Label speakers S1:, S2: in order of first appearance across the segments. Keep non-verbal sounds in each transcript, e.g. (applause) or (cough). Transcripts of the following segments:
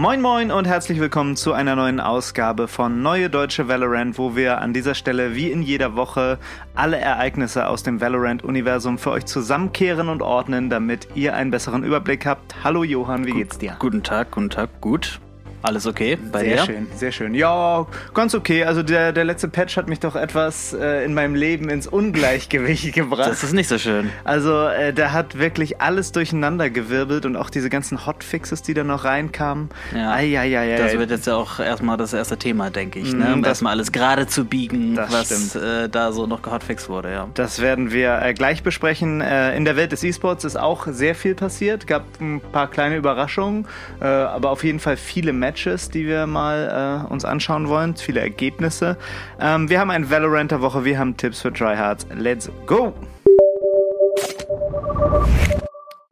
S1: Moin Moin und herzlich willkommen zu einer neuen Ausgabe von Neue Deutsche Valorant, wo wir an dieser Stelle wie in jeder Woche alle Ereignisse aus dem Valorant-Universum für euch zusammenkehren und ordnen, damit ihr einen besseren Überblick habt. Hallo Johann, wie geht's dir?
S2: Guten Tag, guten Tag, gut. Alles okay bei
S1: sehr
S2: dir?
S1: schön, sehr schön. Ja, ganz okay. Also der, der letzte Patch hat mich doch etwas äh, in meinem Leben ins Ungleichgewicht (laughs) gebracht.
S2: Das ist nicht so schön.
S1: Also äh, der hat wirklich alles durcheinander gewirbelt und auch diese ganzen Hotfixes, die da noch reinkamen.
S2: Ja.
S1: Eieiei.
S2: Das wird jetzt ja auch erstmal das erste Thema, denke ich. Ne?
S1: Mm,
S2: Um
S1: das-
S2: erstmal alles gerade zu biegen, was äh, da so noch gehotfixt wurde, ja.
S1: Das werden wir äh, gleich besprechen. Äh, in der Welt des E-Sports ist auch sehr viel passiert. Gab ein paar kleine Überraschungen, äh, aber auf jeden Fall viele Matches, die wir mal äh, uns anschauen wollen, viele Ergebnisse. Ähm, wir haben ein Valorant der Woche, wir haben Tipps für Tryhards. Let's go!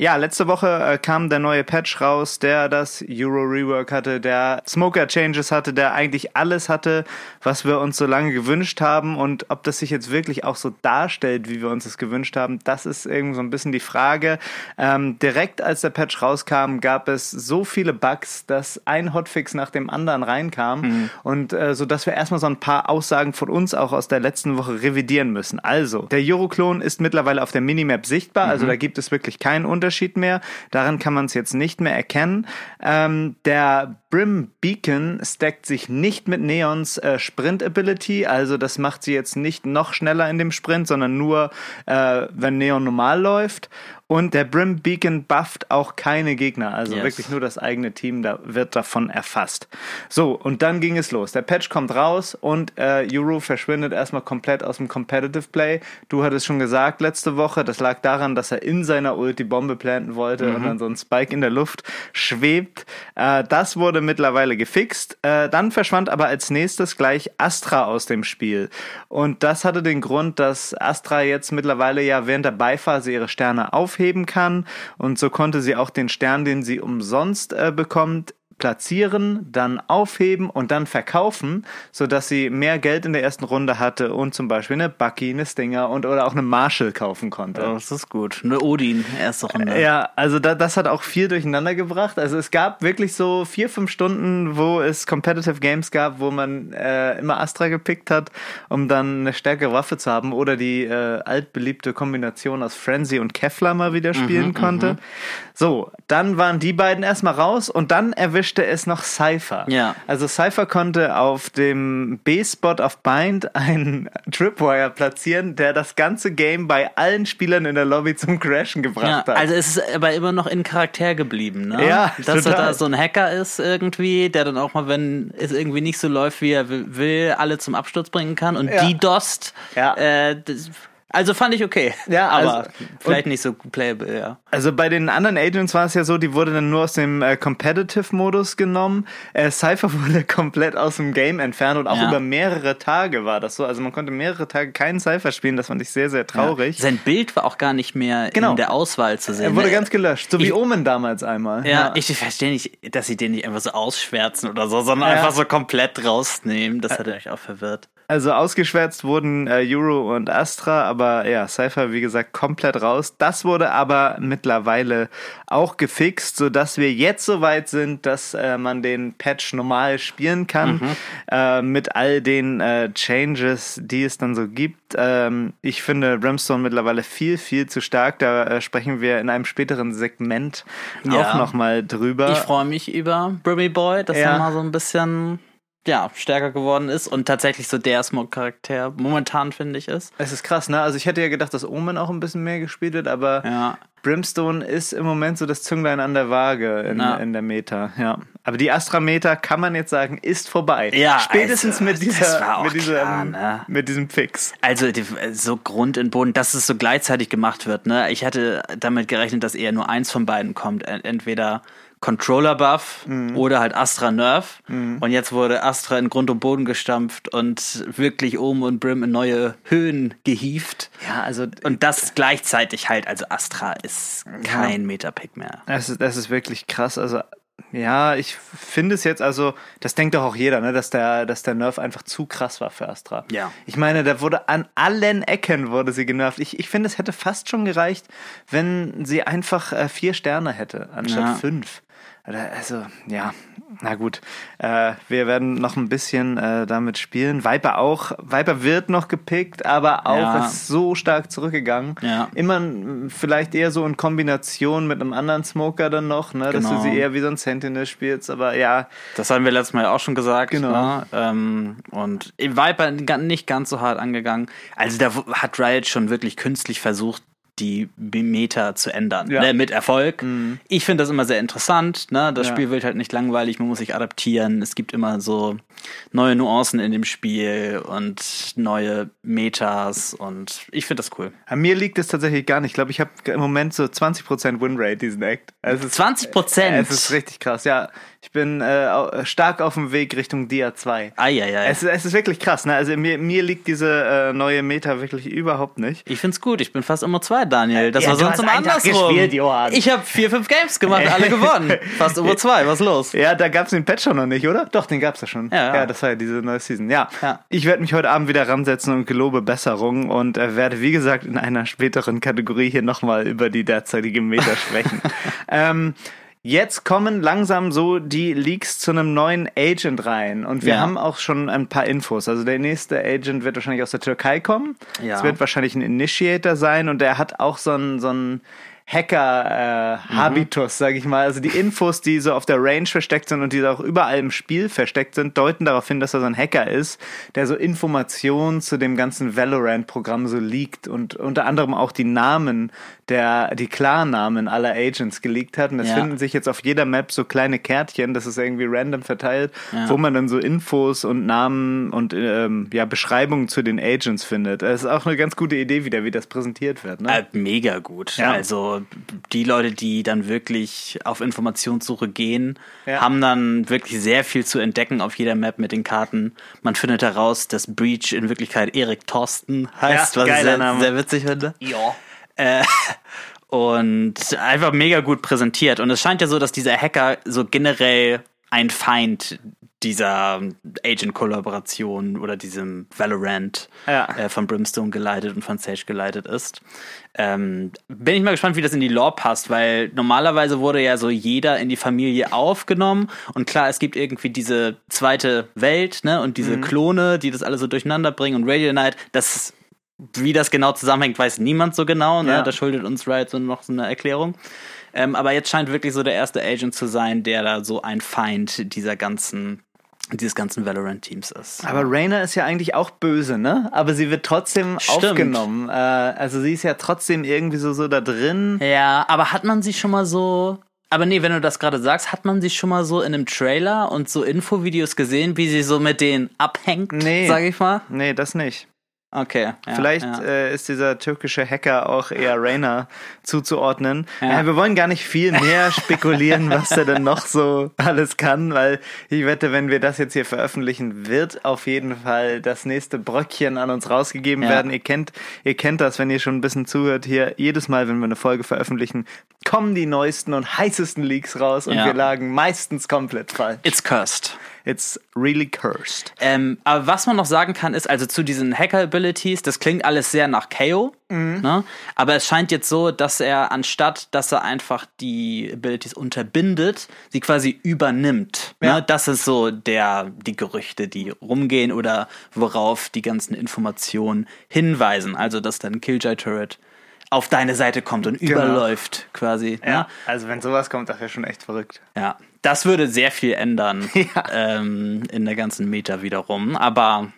S1: Ja, letzte Woche äh, kam der neue Patch raus, der das Euro Rework hatte, der Smoker Changes hatte, der eigentlich alles hatte, was wir uns so lange gewünscht haben. Und ob das sich jetzt wirklich auch so darstellt, wie wir uns das gewünscht haben, das ist irgendwie so ein bisschen die Frage. Ähm, direkt als der Patch rauskam, gab es so viele Bugs, dass ein Hotfix nach dem anderen reinkam. Und äh, so dass wir erstmal so ein paar Aussagen von uns auch aus der letzten Woche revidieren müssen. Also, der Euro-Klon ist mittlerweile auf der Minimap sichtbar, also da gibt es wirklich keinen Unterschied mehr. Daran kann man es jetzt nicht mehr erkennen. Ähm, der Brim Beacon stackt sich nicht mit Neons äh, Sprint Ability, also das macht sie jetzt nicht noch schneller in dem Sprint, sondern nur, äh, wenn Neon normal läuft. Und der Brim Beacon bufft auch keine Gegner, also
S2: Yes.
S1: wirklich nur das eigene Team da wird davon erfasst. So, und dann ging es los. Der Patch kommt raus und äh, Euro verschwindet erstmal komplett aus dem Competitive Play. Du hattest schon gesagt letzte Woche, das lag daran, dass er in seiner Ult die Bombe planten wollte und dann so ein Spike in der Luft schwebt. Äh, das wurde mittlerweile gefixt. Äh, dann verschwand aber als nächstes gleich Astra aus dem Spiel. Und das hatte den Grund, dass Astra jetzt mittlerweile ja während der Beiphase ihre Sterne aufheben kann. Und so konnte sie auch den Stern, den sie umsonst äh, bekommt, platzieren, dann aufheben und dann verkaufen, so dass sie mehr Geld in der ersten Runde hatte und zum Beispiel eine Bucky, eine Stinger und oder auch eine Marshall kaufen konnte.
S2: Oh, das ist gut. Eine Odin, erste Runde.
S1: Ja, also da, das hat auch viel durcheinander gebracht. Also es gab wirklich so vier, fünf Stunden, wo es Competitive Games gab, wo man äh, immer Astra gepickt hat, um dann eine stärkere Waffe zu haben oder die äh, altbeliebte Kombination aus Frenzy und Kevlar mal wieder spielen konnte. So, dann waren die beiden erstmal raus und dann erwischte es noch Cypher.
S2: Ja.
S1: Also Cypher konnte auf dem B-Spot auf Bind einen (laughs) Tripwire platzieren, der das ganze Game bei allen Spielern in der Lobby zum Crashen gebracht
S2: Ja,
S1: hat.
S2: also es ist aber immer noch in Charakter geblieben, ne?
S1: Ja,
S2: Dass er
S1: total.
S2: da so ein Hacker ist irgendwie, der dann auch mal, wenn es irgendwie nicht so läuft, wie er will, will alle zum Absturz bringen kann und
S1: Ja.
S2: die dost.
S1: Ja.
S2: Äh, das, also fand ich okay.
S1: Ja,
S2: aber
S1: also-
S2: vielleicht nicht so playable, ja.
S1: Also bei den anderen Agents war es ja so, die wurde dann nur aus dem äh, Competitive-Modus genommen. Äh, Cypher (laughs) wurde komplett aus dem Game entfernt und auch
S2: Ja.
S1: über mehrere Tage war das so. Also man konnte mehrere Tage keinen Cypher spielen, das fand ich sehr, sehr traurig.
S2: Sein Bild war auch gar nicht mehr
S1: Genau.
S2: in der Auswahl zu sehen.
S1: Er wurde
S2: ne?
S1: ganz gelöscht, so wie
S2: Ich-
S1: Omen damals einmal.
S2: Ja, ich verstehe nicht, dass sie den nicht einfach so ausschwärzen oder so, sondern
S1: Ja.
S2: einfach so komplett rausnehmen. Das hat mich auch verwirrt.
S1: Also ausgeschwärzt wurden äh, Euro und Astra, aber ja, Cypher, wie gesagt, komplett raus. Das wurde aber mittlerweile auch gefixt, sodass wir jetzt so weit sind, dass äh, man den Patch normal spielen kann, äh, mit all den äh, Changes, die es dann so gibt. Ähm, ich finde Brimstone mittlerweile viel, viel zu stark. Da äh, sprechen wir in einem späteren Segment
S2: Ja.
S1: auch nochmal drüber.
S2: Ich freue mich über Brimmy Boy, dass
S1: Ja.
S2: er mal so ein bisschen ja, stärker geworden ist und tatsächlich so der Smoke-Charakter momentan, finde ich, ist.
S1: es ist krass, ne? Also ich hätte ja gedacht, dass Omen auch ein bisschen mehr gespielt wird, aber
S2: Ja.
S1: Brimstone ist im Moment so das Zünglein an der Waage in,
S2: Ja.
S1: in der Meta, ja. Aber die Astra-Meter, kann man jetzt sagen, ist vorbei.
S2: Ja,
S1: Spätestens
S2: also,
S1: mit, dieser, mit, diesem,
S2: klar, ne?
S1: mit diesem Fix.
S2: Also so Grund und Boden, dass es so gleichzeitig gemacht wird. Ne? Ich hatte damit gerechnet, dass eher nur eins von beiden kommt. Ent- Entweder Controller Buff
S1: Mhm.
S2: oder halt Astra Nerf. Und jetzt wurde Astra in Grund und Boden gestampft und wirklich oben und Brim in neue Höhen gehievt.
S1: Ja, also
S2: Und das gleichzeitig halt, also Astra ist kein Metapick mehr.
S1: Das ist, das ist wirklich krass. Also, ja, ich finde es jetzt, also, das denkt doch auch jeder, ne, dass der, dass der Nerf einfach zu krass war für Astra.
S2: Ja.
S1: Ich meine, da wurde an allen Ecken wurde sie genervt. Ich, ich finde, es hätte fast schon gereicht, wenn sie einfach äh, vier Sterne hätte, anstatt
S2: Ja.
S1: fünf. Oder, Also, ja, na gut. Äh, wir werden noch ein bisschen äh, damit spielen. Viper auch. Viper wird noch gepickt, aber auch
S2: Ja.
S1: ist so stark zurückgegangen.
S2: Ja.
S1: Immer mm, vielleicht eher so in Kombination mit einem anderen Smoker dann noch, ne? dass du
S2: Genau.
S1: sie eher wie so ein Sentinel spielst. Aber ja,
S2: Das haben wir letztes Mal auch schon gesagt.
S1: Genau.
S2: Ne? Ähm, und Viper nicht ganz so hart angegangen. Also da hat Riot schon wirklich künstlich versucht, die Meta zu ändern.
S1: Ja.
S2: Ne? Mit Erfolg. Ich finde das immer sehr interessant. Ne? Das
S1: Ja.
S2: Spiel wird halt nicht langweilig, man muss sich adaptieren. Es gibt immer so neue Nuancen in dem Spiel und neue Metas und ich finde das cool.
S1: an mir liegt es tatsächlich gar nicht. Ich glaube, ich habe im Moment so 20% Winrate, diesen Act. Also es ist,
S2: 20 Prozent.
S1: Es ist richtig krass, ja. Ich bin äh, stark auf dem Weg Richtung Dia 2.
S2: Eieiei.
S1: Es, ist- es ist wirklich krass, ne? Also mir, mir liegt diese äh, neue Meta wirklich überhaupt nicht.
S2: Ich find's gut, ich bin fast immer zwei, Daniel. Das
S1: Ja,
S2: war sonst immer andersrum.
S1: gespielt, Johann.
S2: Ich habe vier, fünf Games gemacht, alle (laughs) gewonnen. Fast immer zwei, was los?
S1: Ja, da gab's den Patch schon noch nicht, oder? Doch, den gab's ja schon.
S2: Ja, ja.
S1: das war ja diese neue Season. Ja.
S2: Ja.
S1: Ich werde mich heute Abend wieder ransetzen und gelobe Besserung und äh, werde, wie gesagt, in einer späteren Kategorie hier nochmal über die derzeitige Meta sprechen. (laughs) ähm, Jetzt kommen langsam so die Leaks zu einem neuen Agent rein und wir
S2: Ja.
S1: haben auch schon ein paar Infos. Also der nächste Agent wird wahrscheinlich aus der Türkei kommen.
S2: Ja.
S1: Es wird wahrscheinlich ein Initiator sein und der hat auch so einen so einen Hacker-Habitus, sag ich mal. Also die Infos, die so auf der Range versteckt sind und die auch überall im Spiel versteckt sind, deuten darauf hin, dass er so ein Hacker ist, der so Informationen zu dem ganzen Valorant-Programm so leakt und unter anderem auch die Namen der, die Klarnamen aller Agents geleakt hat. Und es
S2: Ja.
S1: finden sich jetzt auf jeder Map so kleine Kärtchen, das ist irgendwie random verteilt,
S2: Ja.
S1: wo man dann so Infos und Namen und ähm, ja, Beschreibungen zu den Agents findet. Das ist auch eine ganz gute Idee wieder, wie das präsentiert wird. Ne?
S2: Äh, mega gut.
S1: Ja.
S2: Also die Leute, die dann wirklich auf Informationssuche gehen,
S1: Ja.
S2: haben dann wirklich sehr viel zu entdecken auf jeder Map mit den Karten. Man findet heraus, dass Breach in Wirklichkeit Erik Thorsten heißt,
S1: Ja,
S2: was ich sehr,
S1: Name.
S2: sehr witzig finde.
S1: Ja.
S2: Äh, und einfach mega gut präsentiert. Und es scheint ja so, dass dieser Hacker so generell ein Feind dieser Agent-Kollaboration oder diesem Valorant
S1: Ja.
S2: äh, von Brimstone geleitet und von Sage geleitet ist. Ähm, bin ich mal gespannt, wie das in die Lore passt, weil normalerweise wurde ja so jeder in die Familie aufgenommen und klar, es gibt irgendwie diese zweite Welt, ne, und diese Klone, die das alle so durcheinander bringen und Radio Knight, das wie das genau zusammenhängt, weiß niemand so genau. Ne?
S1: Ja.
S2: Da schuldet uns Riot so noch so eine Erklärung. Ähm, aber jetzt scheint wirklich so der erste Agent zu sein, der da so ein Feind dieser ganzen, dieses ganzen Valorant-Teams ist.
S1: Aber Rainer ist ja eigentlich auch böse, ne? Aber sie wird trotzdem
S2: Stimmt.
S1: aufgenommen. Äh, also sie ist ja trotzdem irgendwie so, so da drin.
S2: Ja, aber hat man sie schon mal so. Aber nee, wenn du das gerade sagst, hat man sie schon mal so in einem Trailer und so Infovideos gesehen, wie sie so mit denen abhängt,
S1: Nee.
S2: sag ich mal?
S1: Nee, das nicht.
S2: Okay. Ja,
S1: Vielleicht
S2: ja.
S1: Äh, ist dieser türkische Hacker auch eher Rainer (laughs) zuzuordnen.
S2: Ja.
S1: Äh, wir wollen gar nicht viel mehr (laughs) spekulieren, was er denn noch so alles kann, weil ich wette, wenn wir das jetzt hier veröffentlichen, wird auf jeden Fall das nächste Bröckchen an uns rausgegeben werden. Ihr kennt, ihr kennt das, wenn ihr schon ein bisschen zuhört hier. Jedes Mal, wenn wir eine Folge veröffentlichen, kommen die neuesten und heißesten Leaks raus und wir lagen meistens komplett falsch.
S2: It's cursed.
S1: It's really cursed.
S2: Ähm, aber was man noch sagen kann, ist also zu diesen Hacker-Abilities, das klingt alles sehr nach KO,
S1: Mhm.
S2: ne? aber es scheint jetzt so, dass er anstatt, dass er einfach die Abilities unterbindet, sie quasi übernimmt.
S1: Ja.
S2: Ne? Das ist so der, die Gerüchte, die rumgehen oder worauf die ganzen Informationen hinweisen. Also, dass dann Killjoy Turret auf deine Seite kommt und überläuft quasi. Ne?
S1: Ja, also wenn sowas kommt, das wäre schon echt verrückt.
S2: Ja, das würde sehr viel ändern (laughs)
S1: Ja.
S2: ähm, in der ganzen Meta wiederum. Aber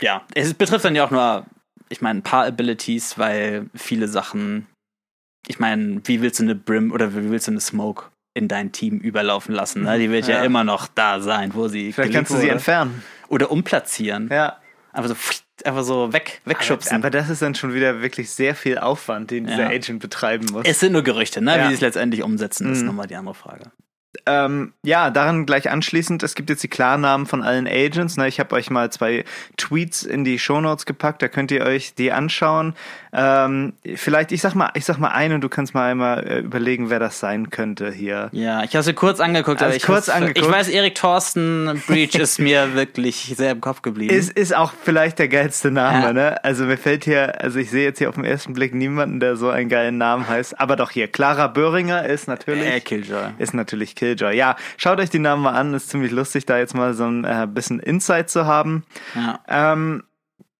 S2: ja, es betrifft dann ja auch nur, ich meine, ein paar Abilities, weil viele Sachen, ich meine, wie willst du eine Brim oder wie willst du eine Smoke in dein Team überlaufen lassen. Ne? Die wird ja. ja. immer noch da sein, wo sie.
S1: Vielleicht kannst du sie entfernen.
S2: Oder umplatzieren.
S1: Ja.
S2: Einfach so, (laughs) einfach so weg, wegschubsen.
S1: Aber, aber, das ist dann schon wieder wirklich sehr viel Aufwand, den dieser ja. Agent betreiben muss.
S2: Es sind nur Gerüchte, ne? Ja. Wie sie es letztendlich umsetzen, ist mhm. nochmal die andere Frage.
S1: Ähm, ja, daran gleich anschließend, es gibt jetzt die Klarnamen von allen Agents. Ne? Ich habe euch mal zwei Tweets in die Shownotes gepackt, da könnt ihr euch die anschauen. Ähm, vielleicht, ich sag mal, ich sag mal einen und du kannst mal einmal äh, überlegen, wer das sein könnte hier.
S2: Ja, ich habe sie kurz angeguckt,
S1: also ich, kurz angeguckt.
S2: ich weiß, Erik Thorsten Breach ist mir (laughs) wirklich sehr im Kopf geblieben.
S1: Ist, ist auch vielleicht der geilste Name, ja. ne? Also mir fällt hier, also ich sehe jetzt hier auf den ersten Blick niemanden, der so einen geilen Namen heißt. Aber doch hier, Clara Böhringer ist natürlich.
S2: Äh, Killjoy.
S1: Ist natürlich Killjoy. Ja, schaut euch die Namen mal an, ist ziemlich lustig, da jetzt mal so ein äh, bisschen Insight zu haben. Ja. Ähm,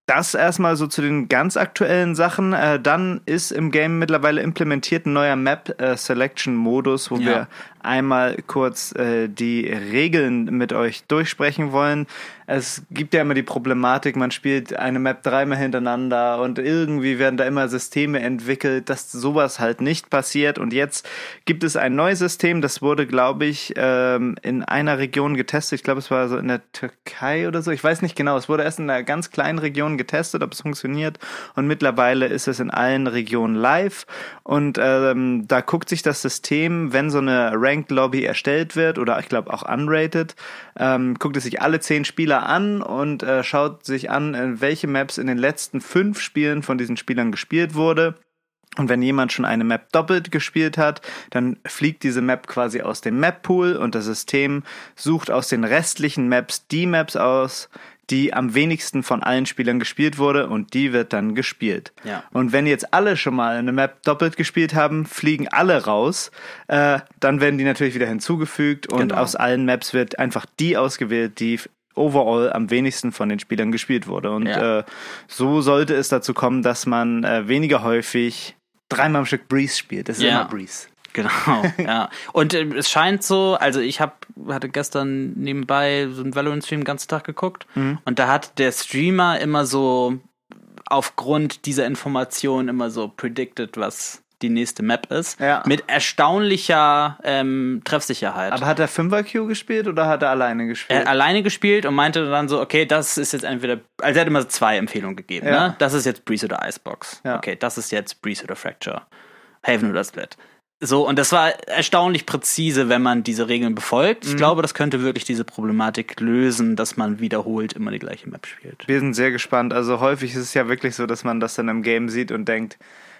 S1: das erstmal so zu den ganz aktuellen Sachen. Äh, dann ist im Game mittlerweile implementiert ein neuer Map äh, Selection Modus, wo ja. wir einmal kurz äh, die Regeln mit euch durchsprechen wollen. Es gibt ja immer die Problematik, man spielt eine Map dreimal hintereinander und irgendwie werden da immer Systeme entwickelt, dass sowas halt nicht passiert. Und jetzt gibt es ein neues System, das wurde, glaube ich, ähm, in einer Region getestet. Ich glaube, es war so in der Türkei oder so. Ich weiß nicht genau. Es wurde erst in einer ganz kleinen Region getestet, ob es funktioniert. Und mittlerweile ist es in allen Regionen live. Und ähm, da guckt sich das System, wenn so eine Ranked Lobby erstellt wird oder ich glaube auch unrated, ähm, guckt es sich alle zehn Spieler an und äh, schaut sich an, äh, welche Maps in den letzten fünf Spielen von diesen Spielern gespielt wurde. Und wenn jemand schon eine Map doppelt gespielt hat, dann fliegt diese Map quasi aus dem Map-Pool und das System sucht aus den restlichen Maps die Maps aus, die am wenigsten von allen Spielern gespielt wurde und die wird dann gespielt.
S2: Ja.
S1: Und wenn jetzt alle schon mal eine Map doppelt gespielt haben, fliegen alle raus, äh, dann werden die natürlich wieder hinzugefügt und genau. aus allen Maps wird einfach die ausgewählt, die overall am wenigsten von den Spielern gespielt wurde. Und ja. äh, so sollte es dazu kommen, dass man äh, weniger häufig dreimal am Stück Breeze spielt. Das ist ja. immer Breeze.
S2: Genau, (laughs) ja. Und äh, es scheint so, also ich hab, hatte gestern nebenbei so einen Valorant-Stream den ganzen Tag geguckt mhm. und da hat der Streamer immer so aufgrund dieser Information immer so predicted, was die nächste Map ist.
S1: Ja.
S2: Mit erstaunlicher ähm, Treffsicherheit.
S1: Aber hat er 5er Q gespielt oder hat er alleine gespielt?
S2: Er hat alleine gespielt und meinte dann so, okay, das ist jetzt entweder, also er hat immer zwei Empfehlungen gegeben, ja. ne? Das ist jetzt Breeze oder Icebox. Ja. Okay, das ist jetzt Breeze oder Fracture. Haven oder Split. So, und das war erstaunlich präzise, wenn man diese Regeln befolgt. Ich mhm. glaube, das könnte wirklich diese Problematik lösen, dass man wiederholt immer die gleiche Map spielt.
S1: Wir sind sehr gespannt. Also häufig ist es ja wirklich so, dass man das dann im Game sieht und denkt,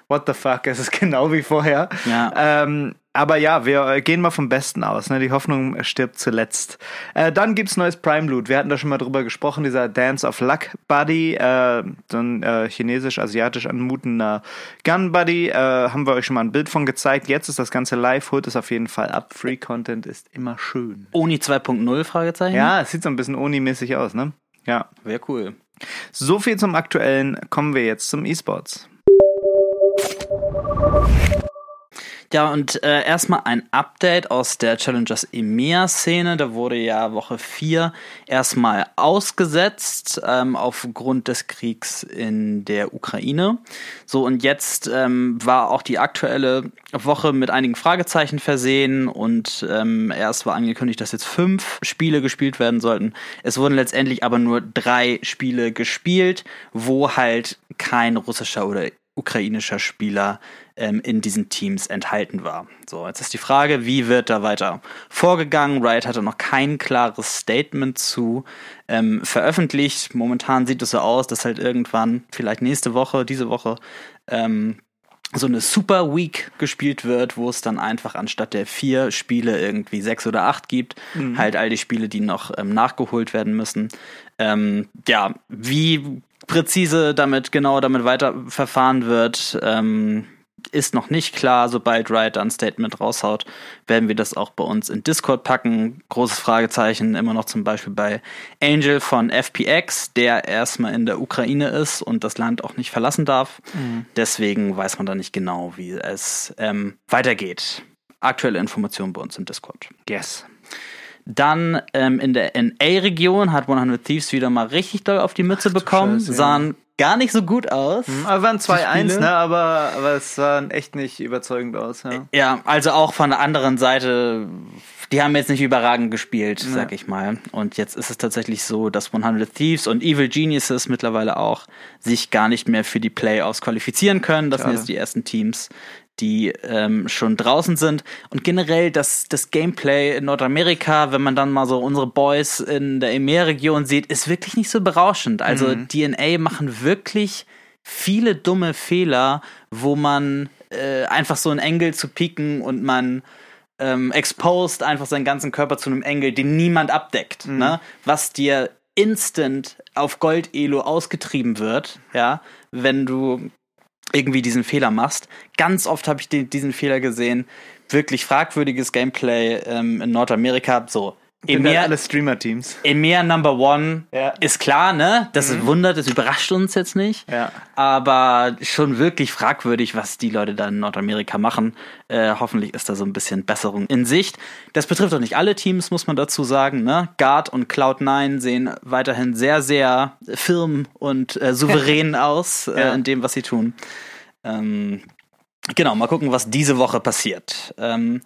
S1: what the fuck, es ist (laughs) genau wie vorher.
S2: Ja.
S1: Ähm, aber ja, wir äh, gehen mal vom Besten aus. Ne? Die Hoffnung stirbt zuletzt. Äh, dann gibt's neues Prime Loot. Wir hatten da schon mal drüber gesprochen, dieser Dance of Luck Buddy, äh, so ein äh, chinesisch-asiatisch anmutender Gun Buddy. Äh, haben wir euch schon mal ein Bild von gezeigt. Jetzt ist das Ganze live, holt es auf jeden Fall ab. Free Content ist immer schön.
S2: Oni 2.0 Fragezeichen?
S1: Ja, es sieht so ein bisschen Oni-mäßig aus, ne? Ja.
S2: Wäre cool.
S1: So viel zum Aktuellen. Kommen wir jetzt zum E-Sports.
S2: Ja, und äh, erstmal ein Update aus der Challengers EMEA-Szene. Da wurde ja Woche 4 erstmal ausgesetzt ähm, aufgrund des Kriegs in der Ukraine. So, und jetzt ähm, war auch die aktuelle Woche mit einigen Fragezeichen versehen und ähm, erst war angekündigt, dass jetzt fünf Spiele gespielt werden sollten. Es wurden letztendlich aber nur drei Spiele gespielt, wo halt kein russischer oder ukrainischer Spieler ähm, in diesen Teams enthalten war. So, jetzt ist die Frage, wie wird da weiter vorgegangen? Riot hatte noch kein klares Statement zu ähm, veröffentlicht. Momentan sieht es so aus, dass halt irgendwann, vielleicht nächste Woche, diese Woche, ähm, so eine Super Week gespielt wird, wo es dann einfach anstatt der vier Spiele irgendwie sechs oder acht gibt, mhm. halt all die Spiele, die noch ähm, nachgeholt werden müssen. Ähm, ja, wie präzise damit genau damit weiter verfahren wird, ähm, ist noch nicht klar. Sobald Riot ein Statement raushaut, werden wir das auch bei uns in Discord packen. Großes Fragezeichen immer noch zum Beispiel bei Angel von FPX, der erstmal in der Ukraine ist und das Land auch nicht verlassen darf. Mhm. Deswegen weiß man da nicht genau, wie es ähm, weitergeht. Aktuelle Informationen bei uns im Discord.
S1: Yes.
S2: Dann ähm, in der NA-Region hat 100 Thieves wieder mal richtig doll auf die Mütze Ach, bekommen. Scheiße, sahen gar nicht so gut aus.
S1: Mhm, aber waren 2-1,
S2: Spiele.
S1: ne? Aber, aber es sah echt nicht überzeugend aus. Ja.
S2: Ja, also auch von der anderen Seite, die haben jetzt nicht überragend gespielt, sag ich mal. Und jetzt ist es tatsächlich so, dass 100 Thieves und Evil Geniuses mittlerweile auch sich gar nicht mehr für die Playoffs qualifizieren können. Das sind
S1: Schade.
S2: jetzt die ersten Teams, die ähm, schon draußen sind. Und generell das, das Gameplay in Nordamerika, wenn man dann mal so unsere Boys in der EMEA-Region sieht, ist wirklich nicht so berauschend. Also DNA machen wirklich viele dumme Fehler, wo man äh, einfach so einen Engel zu pieken und man ähm, exposed einfach seinen ganzen Körper zu einem Engel, den niemand abdeckt, ne? was dir instant auf Gold-Elo ausgetrieben wird, ja, wenn du irgendwie diesen Fehler machst. Ganz oft habe ich den, diesen Fehler gesehen. Wirklich fragwürdiges Gameplay ähm, in Nordamerika. So, EMEA,
S1: alle Streamer-Teams.
S2: EMEA Number One
S1: Ja.
S2: ist klar, ne? Das ist wundert, das überrascht uns jetzt nicht.
S1: Ja.
S2: Aber schon wirklich fragwürdig, was die Leute da in Nordamerika machen. Äh, hoffentlich ist da so ein bisschen Besserung in Sicht. Das betrifft auch nicht alle Teams, muss man dazu sagen. Ne? Guard und Cloud9 sehen weiterhin sehr, sehr firm und äh, souverän (laughs) aus äh,
S1: Ja.
S2: in dem, was sie tun. Ähm, genau, mal gucken, was diese Woche passiert. Ähm,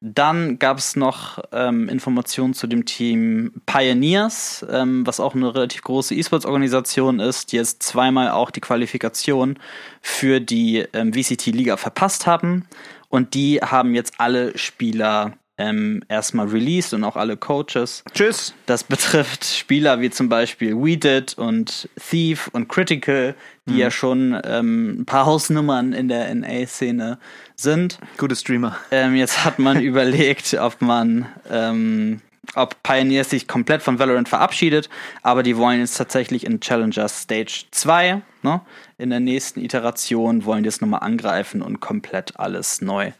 S2: dann gab es noch ähm, Informationen zu dem Team Pioneers, ähm, was auch eine relativ große E-Sports-Organisation ist, die jetzt zweimal auch die Qualifikation für die ähm, VCT-Liga verpasst haben. Und die haben jetzt alle Spieler ähm, erstmal released und auch alle Coaches.
S1: Tschüss.
S2: Das betrifft Spieler wie zum Beispiel We Did und Thief und Critical, die ja schon ähm, ein paar Hausnummern in der NA-Szene sind.
S1: Gute Streamer.
S2: Ähm, jetzt hat man (laughs) überlegt, ob man, ähm, ob Pioneers sich komplett von Valorant verabschiedet, aber die wollen jetzt tatsächlich in Challengers Stage 2, ne, in der nächsten Iteration, wollen die es nochmal angreifen und komplett alles neu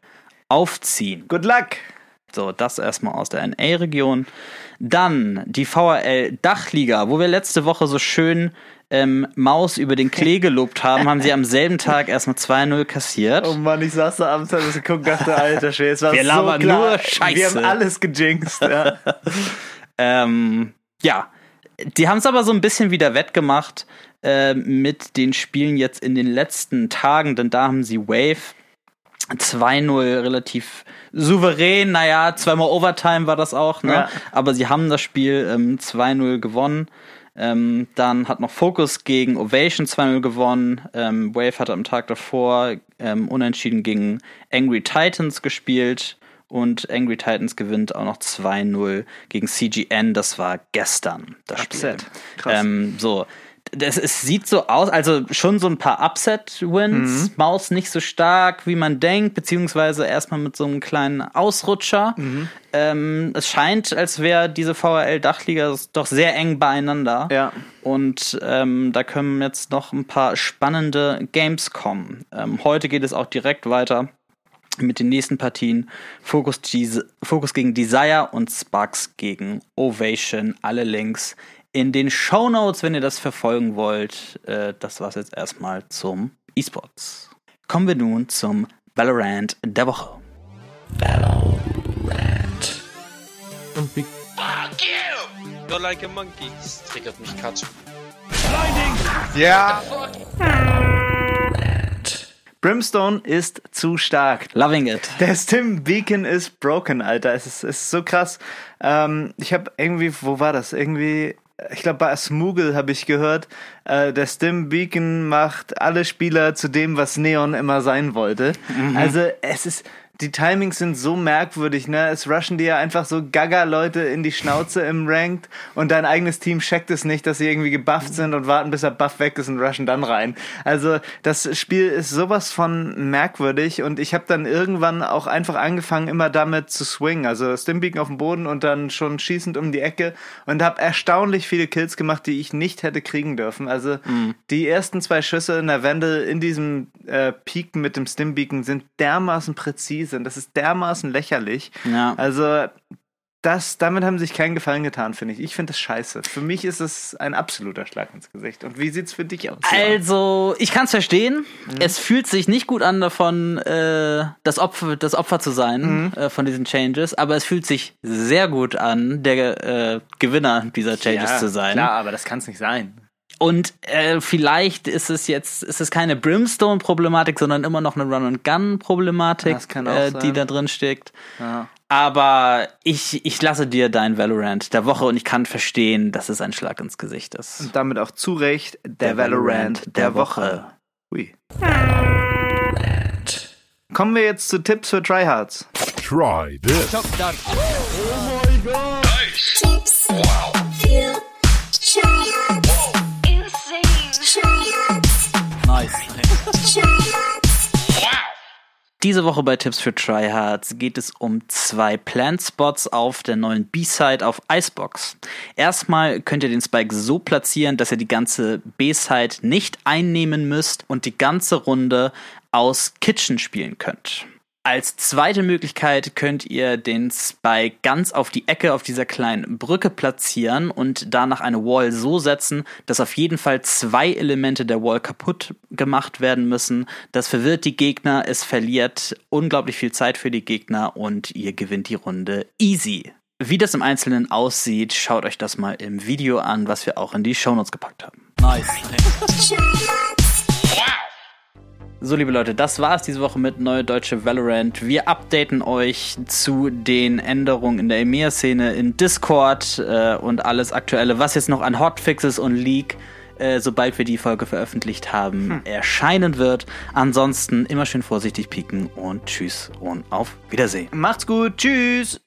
S2: aufziehen.
S1: Good luck.
S2: So, das erstmal aus der NA-Region. Dann die VRL Dachliga, wo wir letzte Woche so schön ähm, Maus über den Klee gelobt haben, haben sie am selben Tag erstmal 2-0 kassiert.
S1: Oh Mann, ich saß da abends, hab das geguckt, dachte, alter Schwede, es war
S2: Wir
S1: so klar.
S2: nur Scheiße.
S1: Wir haben alles gejinxt. Ja. (laughs)
S2: Ähm, ja, die haben es aber so ein bisschen wieder wettgemacht äh, mit den Spielen jetzt in den letzten Tagen, denn da haben sie Wave 2-0 relativ souverän, naja, zweimal Overtime war das auch, ne?
S1: Ja.
S2: Aber sie haben das Spiel ähm, 2-0 gewonnen. Ähm, dann hat noch Focus gegen Ovation 2-0 gewonnen. Ähm, Wave hatte am Tag davor ähm, unentschieden gegen Angry Titans gespielt. Und Angry Titans gewinnt auch noch 2-0 gegen CGN. Das war gestern das
S1: Upset.
S2: Spiel.
S1: Krass.
S2: Ähm, so. Das, es sieht so aus, also schon so ein paar Upset-Wins.
S1: Mhm.
S2: Maus nicht so stark, wie man denkt, beziehungsweise erstmal mit so einem kleinen Ausrutscher.
S1: Mhm.
S2: Ähm, es scheint, als wäre diese VRL-Dachliga doch sehr eng beieinander.
S1: Ja.
S2: Und ähm, da können jetzt noch ein paar spannende Games kommen. Ähm, heute geht es auch direkt weiter mit den nächsten Partien. Focus, Des- Focus gegen Desire und Sparks gegen Ovation. Alle Links in den Show Notes, wenn ihr das verfolgen wollt. Äh, das war's jetzt erstmal zum E-Sports. Kommen wir nun zum Valorant der Woche.
S3: Und wie
S4: Fuck you! You're like a monkey. Das triggert mich Katsch.
S3: ja,
S1: Brimstone ist zu stark.
S2: Loving it.
S1: Der Stim Beacon ist broken, Alter. Es ist, es ist so krass. Ähm, ich habe irgendwie, wo war das? Irgendwie, ich glaube bei Smoogle habe ich gehört, äh, der Stim Beacon macht alle Spieler zu dem, was Neon immer sein wollte. Also es ist, die Timings sind so merkwürdig, ne? Es rushen dir ja einfach so Gaga-Leute in die Schnauze im Ranked und dein eigenes Team checkt es nicht, dass sie irgendwie gebufft sind und warten, bis der Buff weg ist und rushen dann rein. Also das Spiel ist sowas von merkwürdig und ich habe dann irgendwann auch einfach angefangen, immer damit zu swingen. Also Stimbeacon auf dem Boden und dann schon schießend um die Ecke und habe erstaunlich viele Kills gemacht, die ich nicht hätte kriegen dürfen. Also die ersten zwei Schüsse in der Wende in diesem äh, Peak mit dem Stimbeacon sind dermaßen präzise und das ist dermaßen lächerlich.
S2: Ja.
S1: Also das, damit haben sie sich keinen Gefallen getan, finde ich. Ich finde das scheiße. Für mich ist es ein absoluter Schlag ins Gesicht. Und wie sieht's für dich aus?
S2: Also, ich kann es verstehen. Es fühlt sich nicht gut an, davon äh, das, Opfer, das Opfer zu sein äh, von diesen Changes, aber es fühlt sich sehr gut an, der äh, Gewinner dieser Changes
S1: ja,
S2: zu sein.
S1: Klar, aber das kann es nicht sein.
S2: Und äh, vielleicht ist es jetzt, ist es keine Brimstone-Problematik, sondern immer noch eine Run-and-Gun-Problematik, äh, die da drin steckt.
S1: Ja.
S2: Aber ich, ich lasse dir dein Valorant der Woche und ich kann verstehen, dass es ein Schlag ins Gesicht ist.
S1: Und damit auch zu Recht der, Valorant der Woche. Ui. Kommen wir jetzt zu Tipps für Tryhards.
S5: Try this.
S6: Chips. Feel. Tryhards.
S2: Diese Woche bei Tipps für Tryhards geht es um zwei Plant-Spots auf der neuen B-Side auf Icebox. Erstmal könnt ihr den Spike so platzieren, dass ihr die ganze B-Side nicht einnehmen müsst und die ganze Runde aus Kitchen spielen könnt. Als zweite Möglichkeit könnt ihr den Spike ganz auf die Ecke auf dieser kleinen Brücke platzieren und danach eine Wall so setzen, dass auf jeden Fall zwei Elemente der Wall kaputt gemacht werden müssen. Das verwirrt die Gegner, es verliert unglaublich viel Zeit für die Gegner und ihr gewinnt die Runde easy. Wie das im Einzelnen aussieht, schaut euch das mal im Video an, was wir auch in die Shownotes gepackt haben. Nice. (laughs) So, liebe Leute, das war's diese Woche mit Neue Deutsche Valorant. Wir updaten euch zu den Änderungen in der EMEA-Szene in Discord äh, und alles Aktuelle, was jetzt noch an Hotfixes und Leak, äh, sobald wir die Folge veröffentlicht haben, erscheinen wird. Ansonsten immer schön vorsichtig pieken und tschüss und auf Wiedersehen.
S1: Macht's gut. Tschüss.